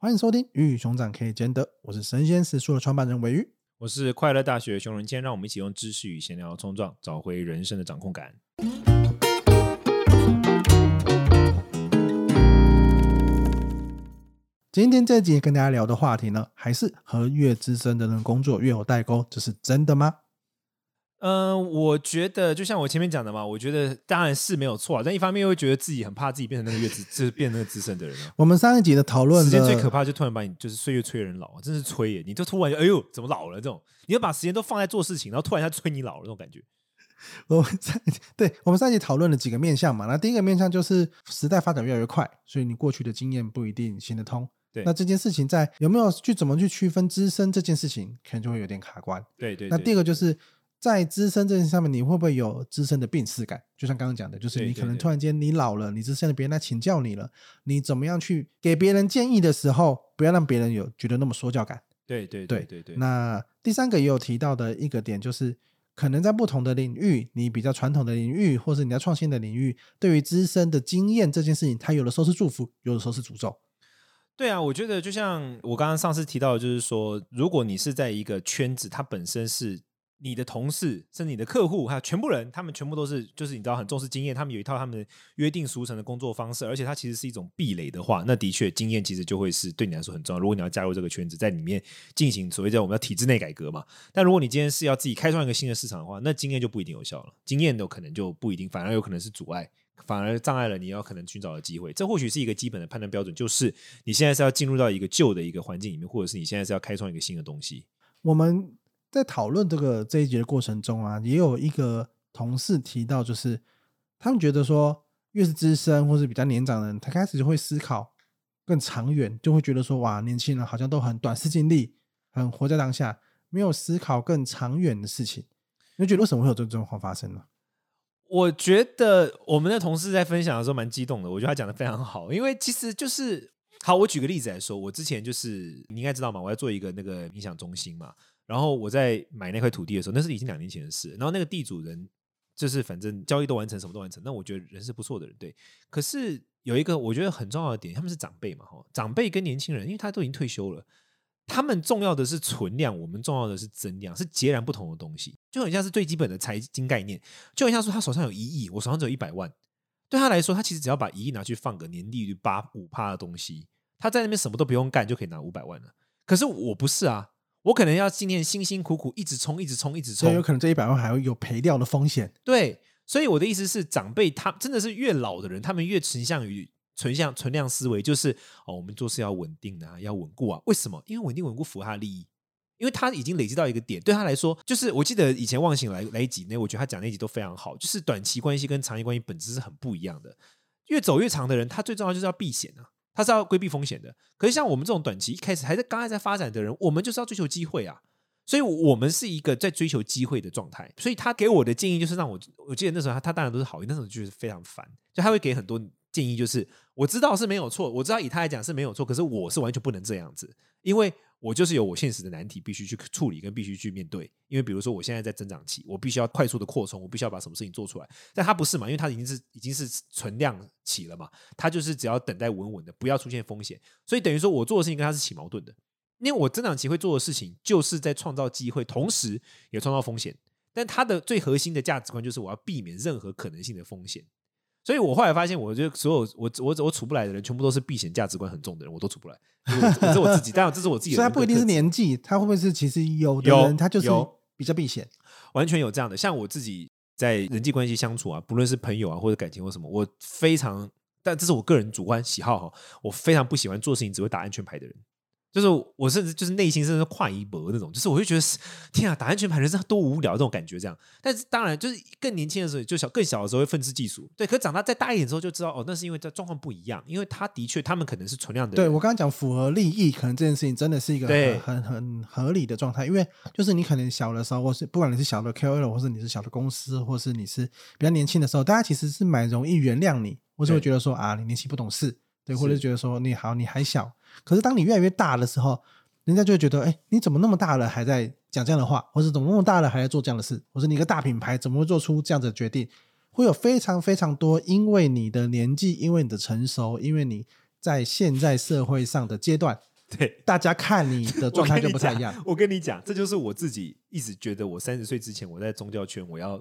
欢迎收听《鱼与熊掌可以兼得》，我是神仙食书的创办人韦鱼，我是快乐大学熊仁谦，让我们一起用知识与闲聊冲撞，找回人生的掌控感。今天这集跟大家聊的话题呢，还是和越资深的人工作越有代沟，这是真的吗？嗯、呃，我觉得就像我前面讲的嘛，我觉得当然是没有错，但一方面又会觉得自己很怕自己变成那个越资，就是变成那个资深的人。我们上一集的讨论，时间最可怕就突然把你就是岁月催人老，真是催耶！你就突然就哎呦，怎么老了？这种你要把时间都放在做事情，然后突然一下催你老了，这种感觉。我们上对我们上一集讨论了几个面向嘛，那第一个面向就是时代发展越来越快，所以你过去的经验不一定行得通。对，那这件事情在有没有去怎么去区分资深这件事情，可能就会有点卡关。对对，对。那第二个就是。在资深这件事上面，你会不会有资深的病识感？就像刚刚讲的，就是你可能突然间你老了，你资深的别人来请教你了，你怎么样去给别人建议的时候，不要让别人有觉得那么说教感。对对对对对。那第三个也有提到的一个点，就是可能在不同的领域，你比较传统的领域，或是你要创新的领域，对于资深的经验这件事情，它有的时候是祝福，有的时候是诅咒。对啊，我觉得就像我刚刚上次提到的，就是说，如果你是在一个圈子，它本身是。你的同事，甚至你的客户，还有全部人，他们全部都是，就是你知道很重视经验，他们有一套他们约定俗成的工作方式，而且它其实是一种壁垒的话，那的确经验其实就会是对你来说很重要。如果你要加入这个圈子，在里面进行所谓的我们要体制内改革嘛，但如果你今天是要自己开创一个新的市场的话，那经验就不一定有效了，经验有可能就不一定，反而有可能是阻碍，反而障碍了你要可能寻找的机会。这或许是一个基本的判断标准，就是你现在是要进入到一个旧的一个环境里面，或者是你现在是要开创一个新的东西。我们。在讨论这个这一节的过程中啊，也有一个同事提到，就是他们觉得说，越是资深或是比较年长的人，他开始就会思考更长远，就会觉得说，哇，年轻人好像都很短视近利，很活在当下，没有思考更长远的事情。你觉得为什么会有这种状况发生呢？我觉得我们的同事在分享的时候蛮激动的，我觉得他讲的非常好，因为其实就是好，我举个例子来说，我之前就是你应该知道嘛，我要做一个那个冥想中心嘛。然后我在买那块土地的时候，那是已经两年前的事。然后那个地主人就是反正交易都完成，什么都完成。那我觉得人是不错的人，对。可是有一个我觉得很重要的点，他们是长辈嘛，哈，长辈跟年轻人，因为他都已经退休了，他们重要的是存量，我们重要的是增量，是截然不同的东西。就很像是最基本的财经概念，就很像说他手上有一亿，我手上只有一百万，对他来说，他其实只要把一亿拿去放个年利率八五趴的东西，他在那边什么都不用干就可以拿五百万了。可是我不是啊。我可能要今天辛辛苦苦一直冲，一直冲，一直冲，有可能这一百万还会有赔掉的风险。对，所以我的意思是，长辈他真的是越老的人，他们越倾向于存向存量思维，就是哦，我们做事要稳定啊，要稳固啊。为什么？因为稳定稳固符合他的利益，因为他已经累积到一个点，对他来说，就是我记得以前忘醒来来一集，那我觉得他讲那一集都非常好，就是短期关系跟长期关系本质是很不一样的。越走越长的人，他最重要就是要避险啊。他是要规避风险的，可是像我们这种短期一开始还在刚还在发展的人，我们就是要追求机会啊，所以我们是一个在追求机会的状态。所以他给我的建议就是让我，我记得那时候他他当然都是好意，那时候就是非常烦，就他会给很多建议，就是我知道是没有错，我知道以他来讲是没有错，可是我是完全不能这样子，因为。我就是有我现实的难题必须去处理跟必须去面对，因为比如说我现在在增长期，我必须要快速的扩充，我必须要把什么事情做出来。但他不是嘛？因为他已经是已经是存量期了嘛，他就是只要等待稳稳的，不要出现风险。所以等于说我做的事情跟他是起矛盾的，因为我增长期会做的事情就是在创造机会，同时也创造风险。但他的最核心的价值观就是我要避免任何可能性的风险。所以我后来发现，我觉得所有我我我处不来的人，全部都是避险价值观很重的人，我都处不来。这是我自己，当然这是我自己的。所以他不一定是年纪，他会不会是其实有的人，他就是比较避险，完全有这样的。像我自己在人际关系相处啊，不论是朋友啊或者感情或什么，我非常，但这是我个人主观喜好哈，我非常不喜欢做事情只会打安全牌的人。就是我甚至就是内心甚至是跨一搏那种，就是我会觉得天啊，打安全牌人生多无聊这种感觉这样。但是当然就是更年轻的时候，就小更小的时候会愤世嫉俗，对。可是长大再大一点之后就知道哦，那是因为这状况不一样，因为他的确他们可能是存量的。对，我刚刚讲符合利益，可能这件事情真的是一个很很很合理的状态，因为就是你可能小的时候，或是不管你是小的 KOL，或是你是小的公司，或是你是比较年轻的时候，大家其实是蛮容易原谅你，或是会觉得说啊，你年轻不懂事，对，或者觉得说你好，你还小。可是当你越来越大的时候，人家就会觉得，哎，你怎么那么大了还在讲这样的话，或者怎么那么大了还在做这样的事，或者你一个大品牌怎么会做出这样子的决定？会有非常非常多，因为你的年纪，因为你的成熟，因为你在现在社会上的阶段，对大家看你的状态就不太一样。我跟你讲，这就是我自己一直觉得，我三十岁之前我在宗教圈我要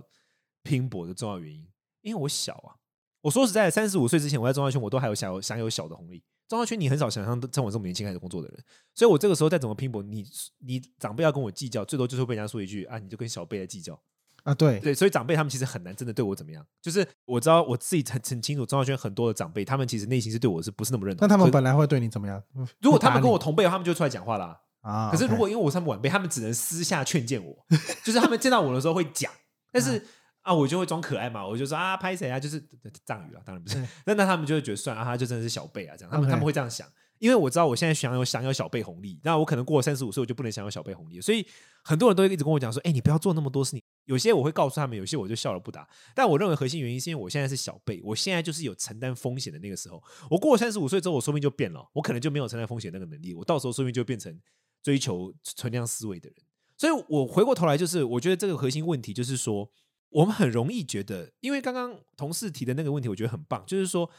拼搏的重要原因，因为我小啊。我说实在的，三十五岁之前我在宗教圈，我都还有享有享有小的红利。宗教圈你很少想象像我这么年轻开始工作的人，所以我这个时候再怎么拼搏，你你长辈要跟我计较，最多就是会被人家说一句啊，你就跟小辈来计较啊。对对，所以长辈他们其实很难真的对我怎么样。就是我知道我自己很很清楚，宗教圈很多的长辈，他们其实内心是对我是不是那么认同？那他们本来会对你怎么样？如果他们跟我同辈，他们就出来讲话啦。啊，可是如果因为我是他们晚辈，他们只能私下劝谏我，就是他们见到我的时候会讲，但是。啊，我就会装可爱嘛，我就说啊，拍谁啊？就是藏语啊，当然不是。那那他们就会觉得算啊，他就真的是小辈啊，这样。他们.他们会这样想，因为我知道我现在享有享有小辈红利，那我可能过了三十五岁，我就不能享有小辈红利。所以很多人都会一直跟我讲说，哎、欸，你不要做那么多事情。有些我会告诉他们，有些我就笑而不答。但我认为核心原因是因为我现在是小辈，我现在就是有承担风险的那个时候。我过了三十五岁之后，我说不定就变了，我可能就没有承担风险那个能力。我到时候说不定就变成追求存量思维的人。所以我回过头来，就是我觉得这个核心问题就是说。我们很容易觉得，因为刚刚同事提的那个问题，我觉得很棒，就是说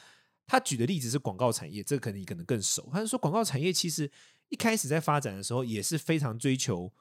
他举的例子是广告产业，这个可能你可能更熟。他是说广告产业其实一开始在发展的时候也是非常追求，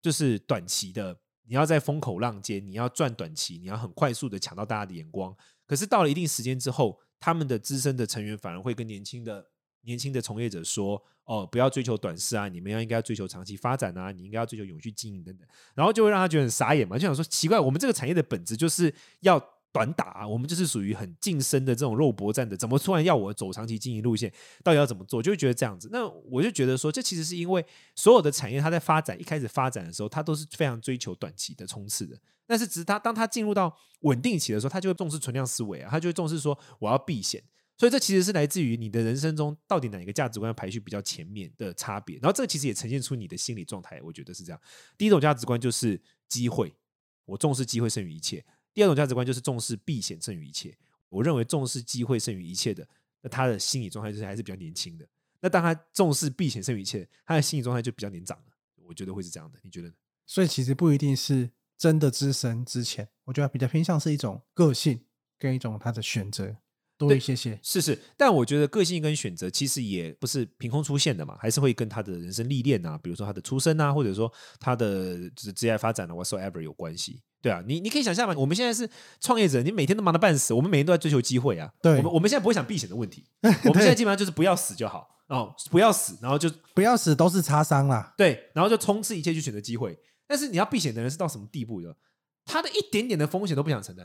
就是短期的，你要在风口浪尖，你要赚短期，你要很快速的抢到大家的眼光。可是到了一定时间之后，他们的资深的成员反而会跟年轻的。年轻的从业者说：“哦，不要追求短视啊，你们要应该要追求长期发展啊，你应该要追求永续经营等等。”然后就会让他觉得很傻眼嘛，就想说奇怪，我们这个产业的本质就是要短打啊，我们就是属于很近身的这种肉搏战的，怎么突然要我走长期经营路线？到底要怎么做？就会觉得这样子。那我就觉得说，这其实是因为所有的产业它在发展一开始发展的时候，它都是非常追求短期的冲刺的。但是，只是它当它进入到稳定期的时候，它就会重视存量思维啊，它就会重视说我要避险。所以这其实是来自于你的人生中到底哪一个价值观排序比较前面的差别，然后这其实也呈现出你的心理状态，我觉得是这样。第一种价值观就是机会，我重视机会胜于一切；第二种价值观就是重视避险胜于一切。我认为重视机会胜于一切的，那他的心理状态就是还是比较年轻的。那当他重视避险胜于一切，他的心理状态就比较年长了。我觉得会是这样的，你觉得呢？所以其实不一定是真的资深之前，我觉得比较偏向是一种个性跟一种他的选择。多一些些。是是，但我觉得个性跟选择其实也不是凭空出现的嘛，还是会跟他的人生历练啊，比如说他的出身啊，或者说他的就是职业发展的 whatsoever 有关系，对啊，你你可以想象嘛，我们现在是创业者，你每天都忙得半死，我们每天都在追求机会啊，对，我们我们现在不会想避险的问题，我们现在基本上就是不要死就好哦，不要死，然后就不要死都是擦伤啦，对，然后就冲刺一切去选择机会，但是你要避险的人是到什么地步的？他的一点点的风险都不想承担，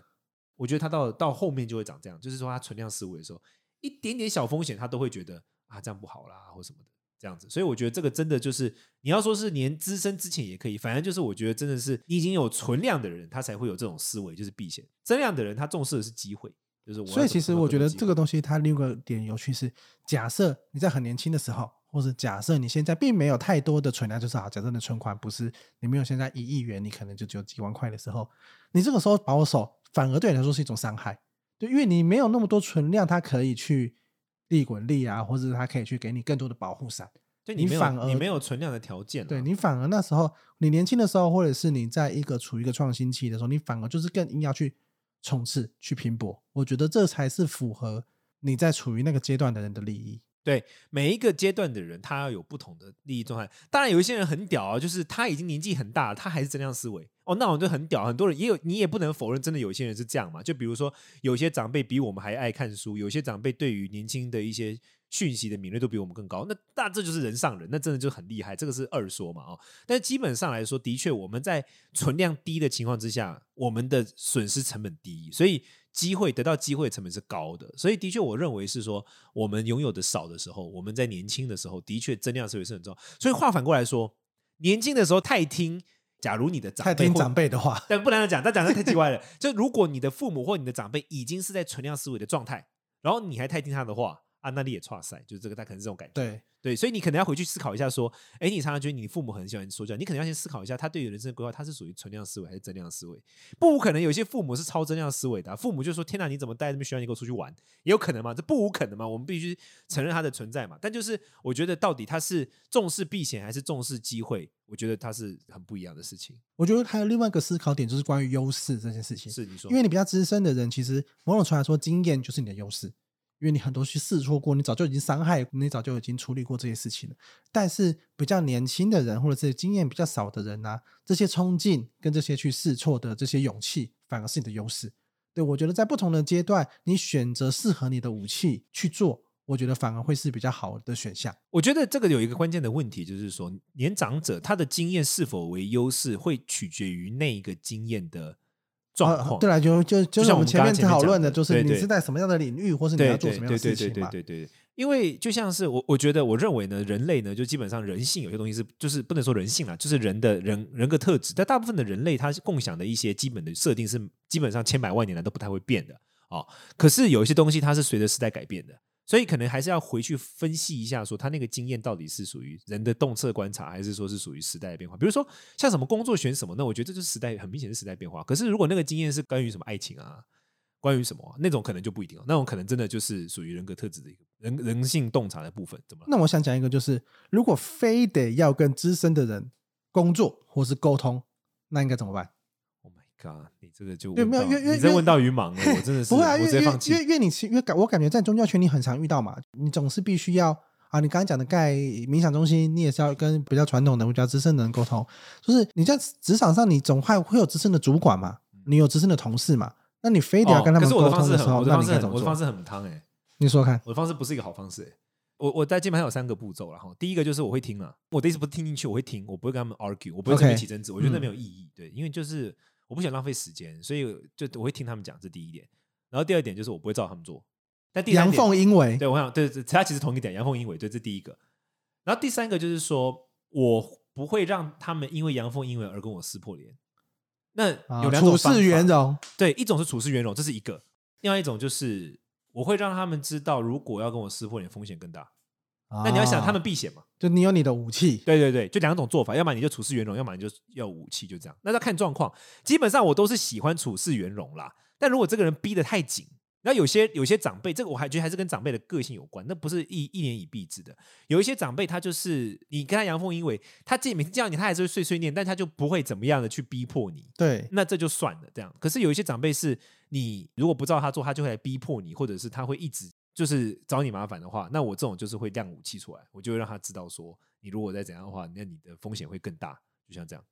我觉得他到到后面就会长这样，就是说他存量思维的时候。一点点小风险，他都会觉得啊，这样不好啦，或什么的这样子。所以我觉得这个真的就是，你要说是年资深之前也可以，反正就是我觉得真的是你已经有存量的人，他才会有这种思维，就是避险。增量的人，他重视的是机会，就是我。所以其实我觉得这个东西，它另一个点有趣是，假设你在很年轻的时候，或者假设你现在并没有太多的存量，就是好，假设你的存款不是你没有现在一亿元，你可能就只有几万块的时候，你这个时候保守，反而对你来说是一种伤害。对，因为你没有那么多存量，它可以去利滚利啊，或者它可以去给你更多的保护伞。对，你反而你没有存量的条件啊。对，你反而那时候你年轻的时候，或者是你在一个处于一个创新期的时候，你反而就是更硬要去冲刺、去拼搏。我觉得这才是符合你在处于那个阶段的人的利益。对，每一个阶段的人，他要有不同的利益状态。当然，有一些人很屌啊，就是他已经年纪很大，他还是增量思维哦，那我就很屌。很多人也有，你也不能否认，真的有些人是这样嘛。就比如说，有些长辈比我们还爱看书，有些长辈对于年轻的一些讯息的敏锐度比我们更高。那那这就是人上人，那真的就很厉害。这个是二说嘛，哦。但基本上来说，的确我们在存量低的情况之下，我们的损失成本低，所以。机会得到机会成本是高的，所以的确，我认为是说，我们拥有的少的时候，我们在年轻的时候，的确增量思维是很重要。所以话反过来说，年轻的时候太听，假如你的长辈太听长辈的话，但不能讲，但讲的太奇怪了。就如果你的父母或你的长辈已经是在存量思维的状态，然后你还太听他的话。啊，那你也差赛，就是这个，他可能是这种感觉。对对，所以你可能要回去思考一下，说，哎，你常常觉得你父母很喜欢说教，你可能要先思考一下，他对于人生的规划，他是属于存量思维还是增量思维？不无可能，有些父母是超增量思维的、啊，父母就说：“天哪，你怎么带这么需要你给我出去玩？”也有可能嘛，这不无可能嘛，我们必须承认它的存在嘛。但就是我觉得，到底他是重视避险还是重视机会？我觉得他是很不一样的事情。我觉得还有另外一个思考点，就是关于优势这件事情。是你说，因为你比较资深的人，其实某种程度来说，经验就是你的优势。因为你很多去试错过，你早就已经伤害，你早就已经处理过这些事情了。但是比较年轻的人，或者是经验比较少的人呢、这些冲劲跟这些去试错的这些勇气，反而是你的优势。对，我觉得在不同的阶段，你选择适合你的武器去做，我觉得反而会是比较好的选项。我觉得这个有一个关键的问题，就是说年长者他的经验是否为优势，会取决于那一个经验的。状况、啊、对了，就就就像我们前面讨论的，就是你是在什么样的领域，或是你要做什么样的事情嘛？对对对对对，对，因为就像是我，我觉得我认为呢，人类呢，就基本上人性有些东西是，就是不能说人性啦，就是人的人人格特质。但大部分的人类，他是共享的一些基本的设定，是基本上千百万年来都不太会变的啊、哦。可是有一些东西，它是随着时代改变的。所以可能还是要回去分析一下，说他那个经验到底是属于人的洞察观察，还是说是属于时代的变化？比如说像什么工作选什么，那我觉得这就是时代很明显是时代变化。可是如果那个经验是关于什么爱情啊，关于什么、那种，可能就不一定了。那种可能真的就是属于人格特质的一个人人性洞察的部分。怎么？那我想讲一个，就是如果非得要跟资深的人工作或是沟通，那应该怎么办？啊，你这个就对，没有，因为因为你这问到于盲了，我真的是 不会啊，我直接放弃。因为因为你因为感我感觉在宗教圈你很常遇到嘛，你总是必须要啊，你刚才讲的盖冥想中心，你也是要跟比较传统的、比较资深的人沟通。就是你在职场上，你总会会有资深的主管嘛，你有资深的同事嘛，那你非得要跟他们沟通的时候，那你该怎么做？我的方式很汤哎，你说看，我的方式不是一个好方式哎。我我在键盘上有三个步骤然后，第一个就是我会听啊，我的意思不是听进去，我会听，我不会跟他们 argue，我不会跟他们起争执，我觉得那没有意义，对，因为就是。我不想浪费时间，所以就我会听他们讲，这第一点。然后第二点就是我不会照他们做。但第三点，阳奉阴违。对，我想对，他其实同一点，阳奉阴违，对，这第一个。然后第三个就是说，我不会让他们因为阳奉阴违而跟我撕破脸。那有两种处事圆融。对，一种是处事圆融，这是一个；另外一种就是我会让他们知道，如果要跟我撕破脸，风险更大。那你要想，他们避险嘛？就你有你的武器，对对对，就两种做法，要么你就处事圆融，要么你就要武器，就这样。那要看状况。基本上我都是喜欢处事圆融啦。但如果这个人逼得太紧，那有些有些长辈，这个我还觉得还是跟长辈的个性有关，那不是一一言以蔽之的。有一些长辈他就是你跟他阳奉阴违，他见每次叫你，他还是会碎碎念，但他就不会怎么样的去逼迫你。对，那这就算了这样。可是有一些长辈是你如果不照他做，他就会来逼迫你，或者是他会一直。就是找你麻烦的话，那我这种就是会亮武器出来，我就会让他知道说，你如果再怎样的话，那你的风险会更大。就像这样，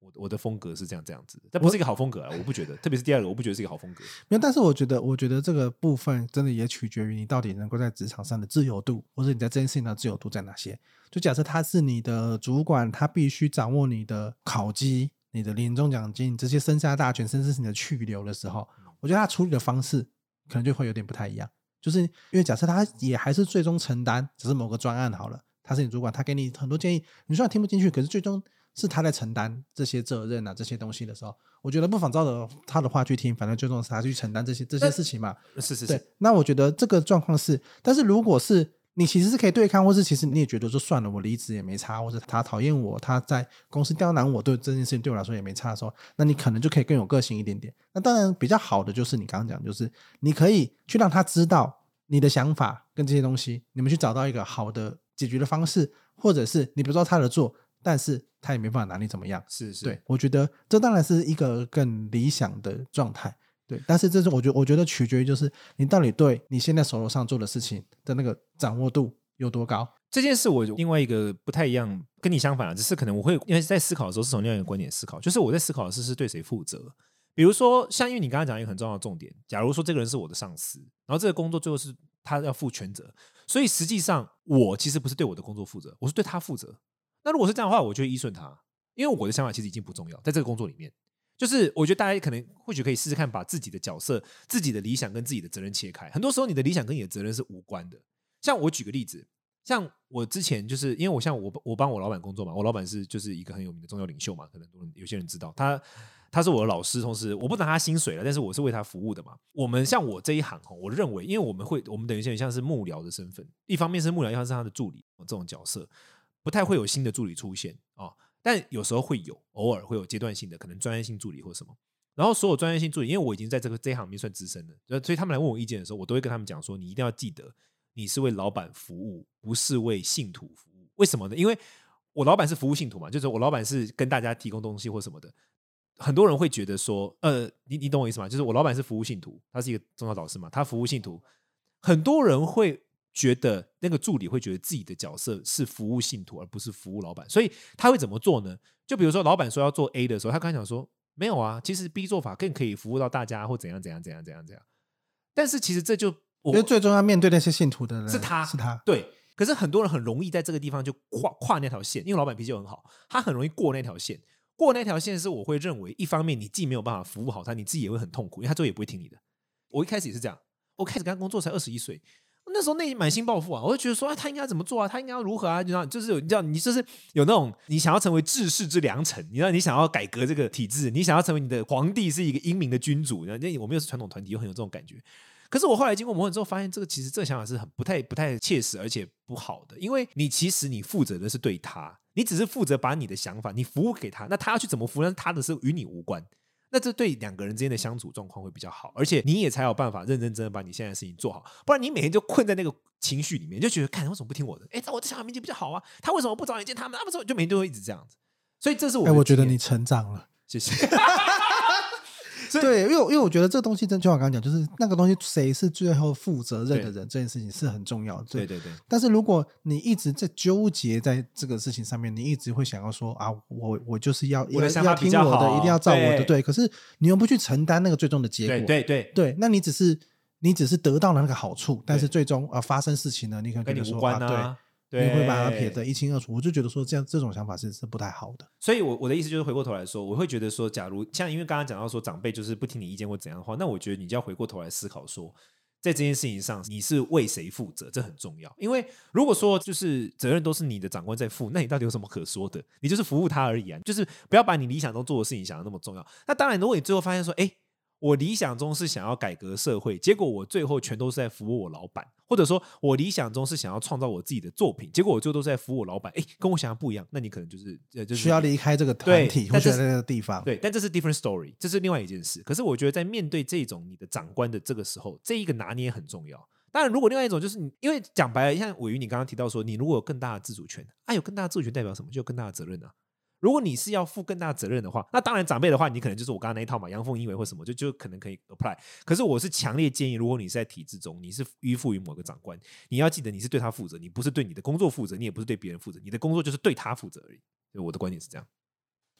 我我的风格是这样这样子，但不是一个好风格啊，我不觉得，特别是第二个，我不觉得是一个好风格。没有，但是我觉得，我觉得这个部分真的也取决于你到底能够在职场上的自由度，或者你在这件事情上的自由度在哪些。就假设他是你的主管，他必须掌握你的考绩、你的年终奖金这些生杀大权，甚至是你的去留的时候，我觉得他处理的方式可能就会有点不太一样。就是因为假设他也还是最终承担，只是某个专案好了，他是你主管，他给你很多建议，你虽然听不进去，可是最终是他在承担这些责任啊，这些东西的时候，我觉得不妨照着他的话去听，反正最终是他去承担这些这些事情嘛。是是是。对，那我觉得这个状况是，但是如果是。你其实是可以对抗，或是其实你也觉得说算了，我离职也没差，或者他讨厌我，他在公司刁难我，对这件事情对我来说也没差的时候，那你可能就可以更有个性一点点。那当然比较好的就是你刚刚讲，就是你可以去让他知道你的想法跟这些东西，你们去找到一个好的解决的方式，或者是你不知道他的做，但是他也没办法拿你怎么样。是是，对，我觉得这当然是一个更理想的状态。对，但是这是我觉得，我觉得取决于就是你到底对你现在手头上做的事情的那个掌握度有多高。这件事我另外一个不太一样，跟你相反啊，只是可能我会因为在思考的时候是从另外一个观点思考，就是我在思考的是是对谁负责。比如说，像因为你刚刚讲一个很重要的重点，假如说这个人是我的上司，然后这个工作最后是他要负全责，所以实际上我其实不是对我的工作负责，我是对他负责。那如果是这样的话，我就依顺他，因为我的想法其实已经不重要，在这个工作里面。就是我觉得大家可能或许可以试试看，把自己的角色、自己的理想跟自己的责任切开。很多时候，你的理想跟你的责任是无关的。像我举个例子，像我之前就是因为我像我我帮我老板工作嘛，我老板是就是一个很有名的宗教领袖嘛，可能有些人知道他，他是我的老师，同时我不拿他薪水了，但是我是为他服务的嘛。我们像我这一行哈，我认为，因为我们会我们等于像是幕僚的身份，一方面是幕僚，一方是他的助理这种角色，不太会有新的助理出现啊。但有时候会有，偶尔会有阶段性的，可能专业性助理或什么。然后所有专业性助理，因为我已经在这个这一行里面算资深了，所以他们来问我意见的时候，我都会跟他们讲说：你一定要记得，你是为老板服务，不是为信徒服务。为什么呢？因为我老板是服务信徒嘛，就是我老板是跟大家提供东西或什么的。很多人会觉得说，呃，你你懂我意思吗？就是我老板是服务信徒，他是一个宗教导师嘛，他服务信徒。很多人会觉得那个助理会觉得自己的角色是服务信徒，而不是服务老板，所以他会怎么做呢？就比如说，老板说要做 A 的时候，他刚才讲说没有啊，其实 B 做法更可以服务到大家，或怎样怎样怎样怎样怎样。但是其实这就我因为最终要面对那些信徒的人是他，是他。对，可是很多人很容易在这个地方就跨跨那条线，因为老板脾气很好，他很容易过那条线。过那条线是我会认为，一方面你既没有办法服务好他，你自己也会很痛苦，因为他最后也不会听你的。我一开始也是这样，我开始跟他工作才二十一岁。那时候内心满心抱负啊，我就觉得说，啊，他应该怎么做啊？他应该要如何啊？你知道，就是你知道，你就是有那种你想要成为治世之良臣，你知道，你想要改革这个体制，你想要成为你的皇帝是一个英明的君主。那我们又是传统团体，又很有这种感觉。可是我后来经过磨合之后，发现这个其实这个想法是很不太不太切实，而且不好的。因为你其实你负责的是对他，你只是负责把你的想法你服务给他，那他要去怎么服务，那他的事与你无关。那这对两个人之间的相处状况会比较好，而且你也才有办法认认真真把你现在的事情做好，不然你每天就困在那个情绪里面，就觉得看为什么不听我的？哎，在我的想法面前比较好啊，他为什么不早点见他们？他们说就每天都会一直这样子，所以这是我。哎，我觉得你成长了，谢谢。对，因为因为我觉得这东西真就像我刚刚讲，就是那个东西谁是最后负责任的人，这件事情是很重要的。对对对。但是如果你一直在纠结在这个事情上面，你一直会想要说啊，我我就是要要要听我的，一定要照我的。对。可是你又不去承担那个最终的结果。对对对。对，那你只是你只是得到了那个好处，但是最终啊发生事情呢，你可能跟你无关啊。对，你会把它撇得一清二楚，我就觉得说这样这种想法是是不太好的。所以我，我我的意思就是回过头来说，我会觉得说，假如像因为刚刚讲到说长辈就是不听你意见或怎样的话，那我觉得你就要回过头来思考说，在这件事情上你是为谁负责，这很重要。因为如果说就是责任都是你的长官在负，那你到底有什么可说的？你就是服务他而已啊，就是不要把你理想中做的事情想的那么重要。那当然，如果你最后发现说，哎。我理想中是想要改革社会，结果我最后全都是在服务我老板，或者说我理想中是想要创造我自己的作品，结果我最后都是在服务我老板。哎，跟我想象不一样，那你可能就是就是需要离开这个团体或者那个地方。对，但这是 different story，这是另外一件事。可是我觉得在面对这种你的长官的这个时候，这一个拿捏很重要。当然，如果另外一种就是你，因为讲白了，像伟瑜你刚刚提到说，你如果有更大的自主权，啊，有更大的自主权代表什么？就有更大的责任啊。如果你是要负更大责任的话，那当然长辈的话，你可能就是我刚刚那一套嘛，阳奉阴违或什么，就就可能可以 apply。可是我是强烈建议，如果你是在体制中，你是依附于某个长官，你要记得你是对他负责，你不是对你的工作负责，你也不是对别人负责，你的工作就是对他负责而已。所以我的观点是这样。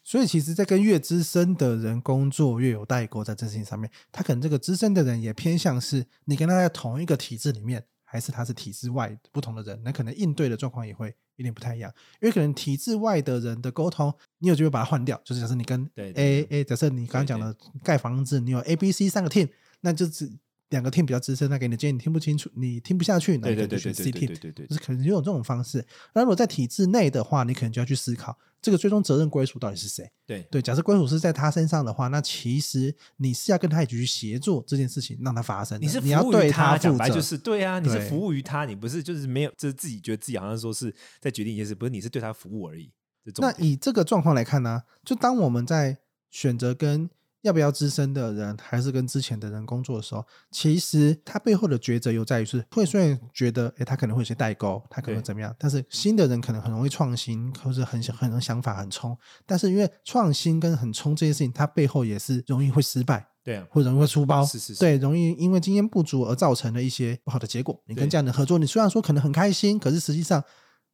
所以其实，在跟越资深的人工作，越有代沟，在这件事情上面，他可能这个资深的人也偏向是你跟他在同一个体制里面，还是他是体制外不同的人，那可能应对的状况也会。有点不太一样，因为可能体制外的人的沟通，你有机会把它换掉。就是假设你跟 A 对。A，假设你刚刚讲的盖房子，你有 A、B、C 三个 team，那就是两个 team 比较资深，那给你的建议你听不清楚，你听不下去，那你就选 C team。对对对，就是可能就有这种方式。那如果在体制内的话，你可能就要去思考。这个最终责任归属到底是谁？对对，假设归属是在他身上的话，那其实你是要跟他一起去协作这件事情，让他发生。你是你要对他讲白就是对啊，你是服务于他，你不是就是没有，就是自己觉得自己好像说是在决定一件事，不是你是对他服务而已。那以这个状况来看呢，就当我们在选择跟。要不要资深的人，还是跟之前的人工作的时候，其实他背后的抉择又在于是，会虽然觉得，诶，他可能会有些代沟，他可能怎么样，但是新的人可能很容易创新，或者很想很能想法很冲，但是因为创新跟很冲这件事情，他背后也是容易会失败，对、啊，或者容易会出包，是是是，对，容易因为经验不足而造成的一些不好的结果。你跟这样的合作，你虽然说可能很开心，可是实际上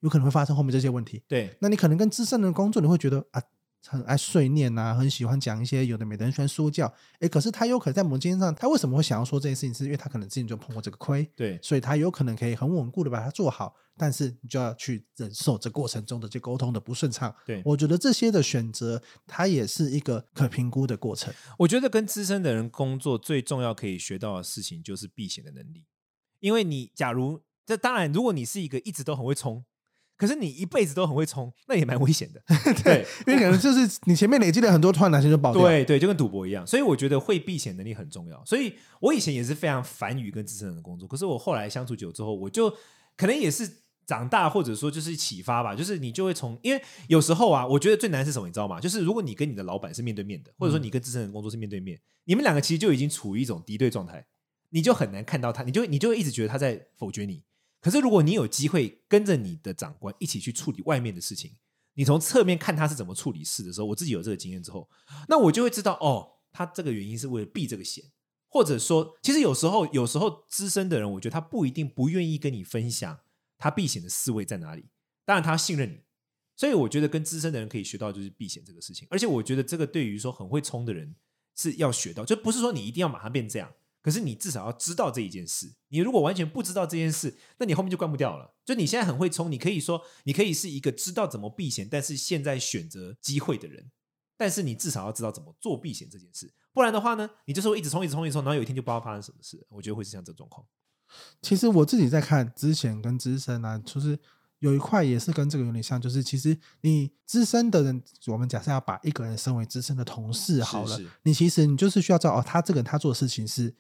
有可能会发生后面这些问题。对，那你可能跟资深的人工作，你会觉得啊。很爱碎念呐、啊，很喜欢讲一些有的没的，很喜欢说教。诶，可是他有可能在某件事上，他为什么会想要说这件事情？是因为他可能之前就碰过这个亏，对，所以他有可能可以很稳固的把它做好。但是你就要去忍受这过程中的这沟通的不顺畅。对，我觉得这些的选择，它也是一个可评估的过程。我觉得跟资深的人工作最重要可以学到的事情就是避险的能力，因为你假如这当然，如果你是一个一直都很会冲。可是你一辈子都很会冲，那也蛮危险的。对，因为可能就是你前面累积了很多，突然哪天就爆掉。对对，就跟赌博一样。所以我觉得会避险能力很重要。所以我以前也是非常烦于跟资深人的工作。可是我后来相处久之后，我就可能也是长大，或者说就是启发吧。就是你就会从，因为有时候啊，我觉得最难是什么，你知道吗？就是如果你跟你的老板是面对面的，或者说你跟资深人工作是面对面，嗯、你们两个其实就已经处于一种敌对状态，你就很难看到他，你就你就会一直觉得他在否决你。可是，如果你有机会跟着你的长官一起去处理外面的事情，你从侧面看他是怎么处理事的时候，我自己有这个经验之后，那我就会知道，哦，他这个原因是为了避这个险，或者说，其实有时候，有时候资深的人，我觉得他不一定不愿意跟你分享他避险的思维在哪里。当然，他信任你，所以我觉得跟资深的人可以学到就是避险这个事情。而且，我觉得这个对于说很会冲的人是要学到，就不是说你一定要马上变这样，可是你至少要知道这一件事。你如果完全不知道这件事，那你后面就关不掉了。就你现在很会冲，你可以说你可以是一个知道怎么避险，但是现在选择机会的人。但是你至少要知道怎么做避险这件事，不然的话呢，你就是会一直冲，一直冲，一直冲，然后有一天就不知道发生什么事。我觉得会是像这种状况。其实我自己在看之前跟资深啊，就是有一块也是跟这个有点像，就是其实你资深的人，我们假设要把一个人升为资深的同事好了，是是你其实你就是需要知道哦，他这个人他做的事情是。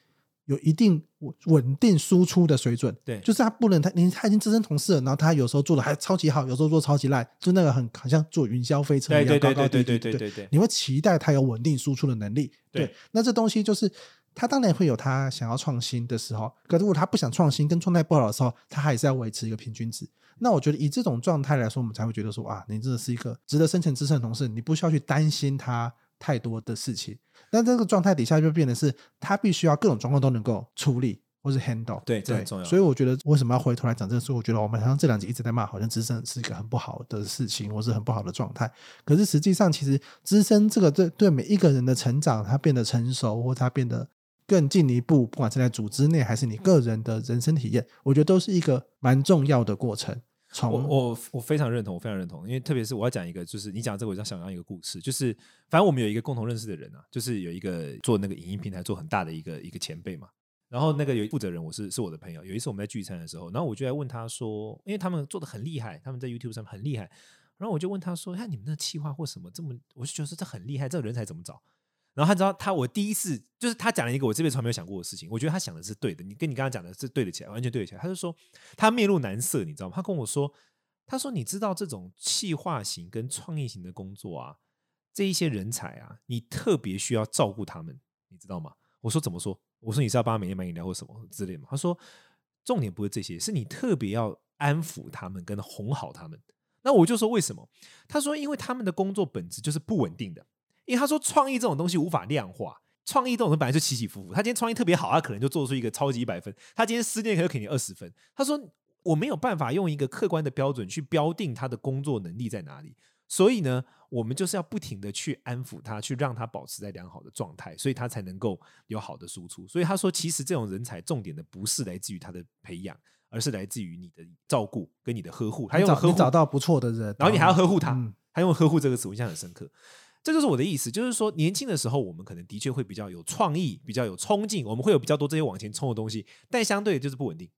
有一定稳定输出的水准，对，就是他不能他你他已经资深同事了，然后他有时候做的还超级好，有时候做超级烂，就那个很好像坐云霄飞车一样高高低低，对对对，你会期待他有稳定输出的能力，对，那这东西就是他当然会有他想要创新的时候，可是如果他不想创新跟状态不好的时候，他还是要维持一个平均值。那我觉得以这种状态来说，我们才会觉得说啊，你真的是一个值得升迁资深的同事，你不需要去担心他。太多的事情，那这个状态底下就变得是，他必须要各种状况都能够处理或是 handle，对，这很重要。所以我觉得为什么要回头来讲这个事？我觉得我们好像这两集一直在骂，好像资深是一个很不好的事情，或是很不好的状态。可是实际上，其实资深这个对对每一个人的成长，他变得成熟，或他变得更进一步，不管是在组织内还是你个人的人生体验，我觉得都是一个蛮重要的过程。我我我非常认同，我非常认同，因为特别是我要讲一个，就是你讲这个，我就想要一个故事，就是反正我们有一个共同认识的人啊，就是有一个做那个影音平台做很大的一个一个前辈嘛，然后那个有负责人，我是是我的朋友，有一次我们在聚餐的时候，然后我就在问他说，因为他们做的很厉害，他们在 YouTube 上很厉害，然后我就问他说，看你们那企划或什么这么，我就觉得这很厉害，这个人才怎么找？然后他知道他，我第一次就是他讲了一个我这辈子从来没有想过的事情，我觉得他想的是对的，你跟你刚刚讲的是对得起来，完全对得起来。他就说他面露难色，你知道吗？他跟我说，他说你知道这种企划型跟创意型的工作啊，这一些人才啊，你特别需要照顾他们，你知道吗？我说怎么说？我说你是要帮他每天买饮料或什么之类的吗？他说重点不是这些，是你特别要安抚他们跟哄好他们。那我就说为什么？他说因为他们的工作本质就是不稳定的。因为他说创意这种东西无法量化，创意这种东西本来就起起伏伏。他今天创意特别好，他可能就做出一个超级一百分；他今天失恋，可能给你二十分。他说我没有办法用一个客观的标准去标定他的工作能力在哪里，所以呢，我们就是要不停的去安抚他，去让他保持在良好的状态，所以他才能够有好的输出。所以他说，其实这种人才重点的不是来自于他的培养，而是来自于你的照顾跟你的呵护。他用呵护找到不错的人，然后你还要呵护他，嗯、他用呵护这个词，我印象很深刻。这就是我的意思，就是说，年轻的时候，我们可能的确会比较有创意，比较有冲劲，我们会有比较多这些往前冲的东西，但相对的就是不稳定。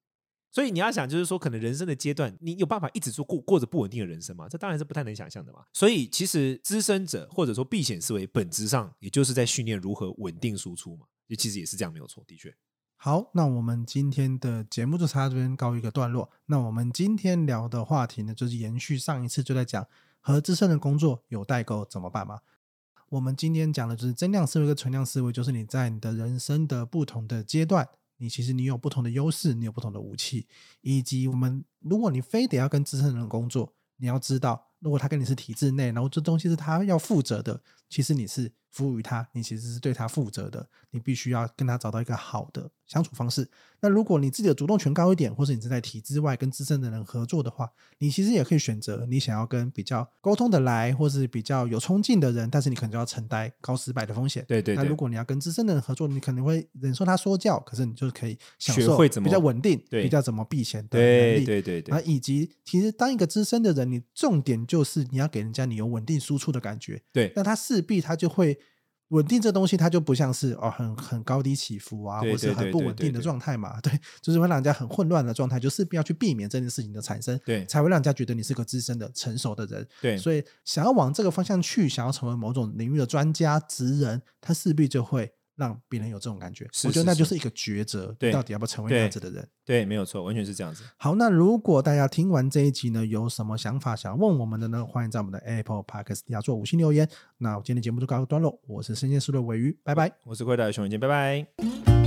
所以你要想，就是说，可能人生的阶段，你有办法一直做过过着不稳定的人生吗？这当然是不太能想象的嘛。所以，其实资深者或者说避险思维，本质上也就是在训练如何稳定输出嘛。也其实也是这样，没有错，的确。好，那我们今天的节目就差这边告一个段落。那我们今天聊的话题呢，就是延续上一次就在讲和资深的工作有代沟怎么办嘛。我们今天讲的就是增量思维跟存量思维，就是你在你的人生的不同的阶段，你其实你有不同的优势，你有不同的武器，以及我们如果你非得要跟资深的人工作，你要知道，如果他跟你是体制内，然后这东西是他要负责的，其实你是。服务于他，你其实是对他负责的，你必须要跟他找到一个好的相处方式。那如果你自己的主动权高一点，或是你正在体制外跟资深的人合作的话，你其实也可以选择你想要跟比较沟通的来，或是比较有冲劲的人，但是你可能就要承担高失败的风险。对对对。那如果你要跟资深的人合作，你可能会忍受他说教，可是你就可以享受比较稳定、比较怎么避险的能力。对对对。那以及其实当一个资深的人，你重点就是你要给人家你有稳定输出的感觉。对。那他势必他就会。稳定这东西，它就不像是哦，很很高低起伏啊，或是很不稳定的状态嘛。对，就是会让人家很混乱的状态，就势必要去避免这件事情的产生，对，才会让人家觉得你是个资深的、成熟的人。对，所以想要往这个方向去，想要成为某种领域的专家、职人，他势必就会。让别人有这种感觉，我觉得那就是一个抉择，对，到底要不要成为那样子的人？对，对，没有错，完全是这样子。好，那如果大家听完这一集呢，有什么想法想要问我们的呢？欢迎在我们的 Apple Podcast 底下做五星留言。那我今天的节目就告一段落，我是深夜思的尾鱼，拜拜。我是辉大的熊文健，拜拜。